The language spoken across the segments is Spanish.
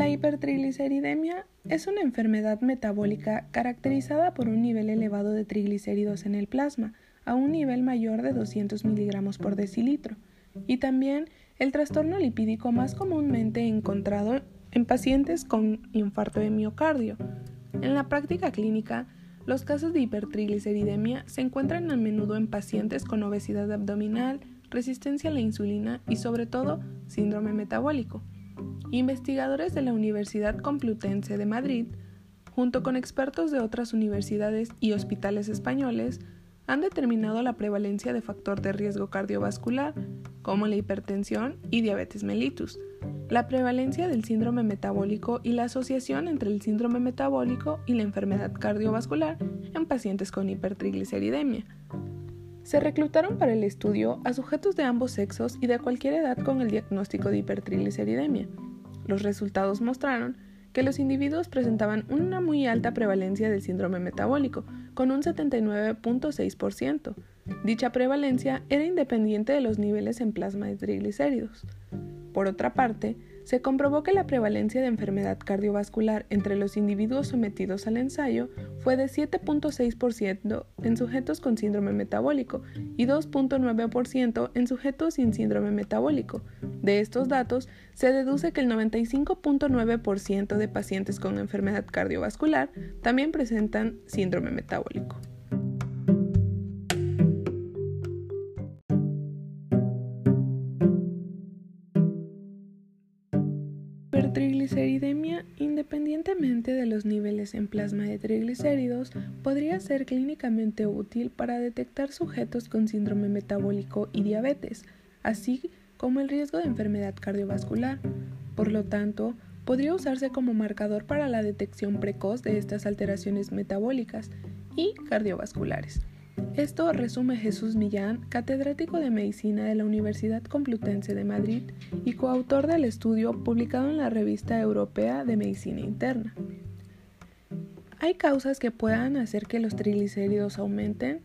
La hipertrigliceridemia es una enfermedad metabólica caracterizada por un nivel elevado de triglicéridos en el plasma, a un nivel mayor de 200 miligramos por decilitro, y también el trastorno lipídico más comúnmente encontrado en pacientes con infarto de miocardio. En la práctica clínica, los casos de hipertrigliceridemia se encuentran a menudo en pacientes con obesidad abdominal, resistencia a la insulina y sobre todo síndrome metabólico. Investigadores de la Universidad Complutense de Madrid, junto con expertos de otras universidades y hospitales españoles, han determinado la prevalencia de factor de riesgo cardiovascular, como la hipertensión y diabetes mellitus, la prevalencia del síndrome metabólico y la asociación entre el síndrome metabólico y la enfermedad cardiovascular en pacientes con hipertrigliceridemia. Se reclutaron para el estudio a sujetos de ambos sexos y de cualquier edad con el diagnóstico de hipertrigliceridemia. Los resultados mostraron que los individuos presentaban una muy alta prevalencia del síndrome metabólico, con un 79.6%. Dicha prevalencia era independiente de los niveles en plasma de triglicéridos. Por otra parte, se comprobó que la prevalencia de enfermedad cardiovascular entre los individuos sometidos al ensayo fue de 7.6% en sujetos con síndrome metabólico y 2.9% en sujetos sin síndrome metabólico. De estos datos, se deduce que el 95.9% de pacientes con enfermedad cardiovascular también presentan síndrome metabólico. Hipertrigliceridemia, independientemente de los niveles en plasma de triglicéridos, podría ser clínicamente útil para detectar sujetos con síndrome metabólico y diabetes, así como el riesgo de enfermedad cardiovascular. Por lo tanto, podría usarse como marcador para la detección precoz de estas alteraciones metabólicas y cardiovasculares. Esto resume Jesús Millán, catedrático de Medicina de la Universidad Complutense de Madrid y coautor del estudio publicado en la Revista Europea de Medicina Interna. ¿Hay causas que puedan hacer que los triglicéridos aumenten?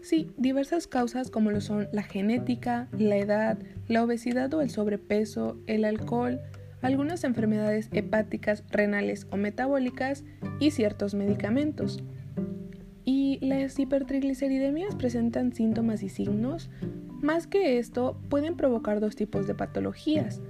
Sí, diversas causas como lo son la genética, la edad, la obesidad o el sobrepeso, el alcohol, algunas enfermedades hepáticas, renales o metabólicas y ciertos medicamentos. Y las hipertrigliceridemias presentan síntomas y signos. Más que esto, pueden provocar dos tipos de patologías,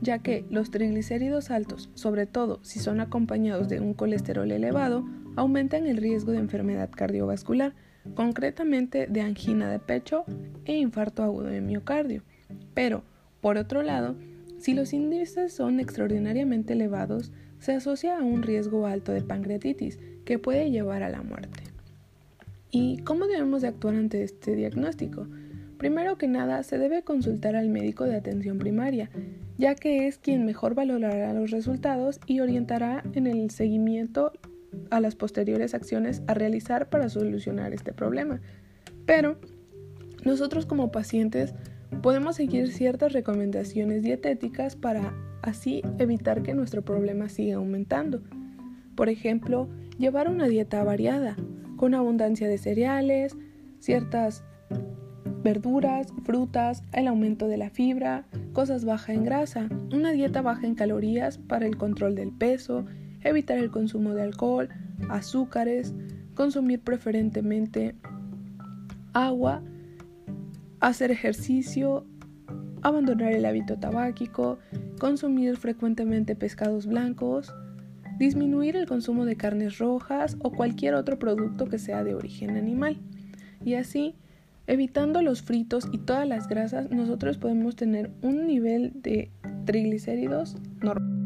ya que los triglicéridos altos, sobre todo si son acompañados de un colesterol elevado, aumentan el riesgo de enfermedad cardiovascular, concretamente de angina de pecho e infarto agudo de miocardio. Pero, por otro lado, si los índices son extraordinariamente elevados, se asocia a un riesgo alto de pancreatitis que puede llevar a la muerte. ¿Y cómo debemos de actuar ante este diagnóstico? Primero que nada, se debe consultar al médico de atención primaria, ya que es quien mejor valorará los resultados y orientará en el seguimiento a las posteriores acciones a realizar para solucionar este problema. Pero nosotros como pacientes podemos seguir ciertas recomendaciones dietéticas para así evitar que nuestro problema siga aumentando. Por ejemplo, llevar una dieta variada, con abundancia de cereales, ciertas verduras, frutas, el aumento de la fibra, cosas bajas en grasa, una dieta baja en calorías para el control del peso, evitar el consumo de alcohol, azúcares, consumir preferentemente agua, hacer ejercicio, abandonar el hábito tabáquico, consumir frecuentemente pescados blancos, disminuir el consumo de carnes rojas o cualquier otro producto que sea de origen animal. Y así, evitando los fritos y todas las grasas, nosotros podemos tener un nivel de triglicéridos normal.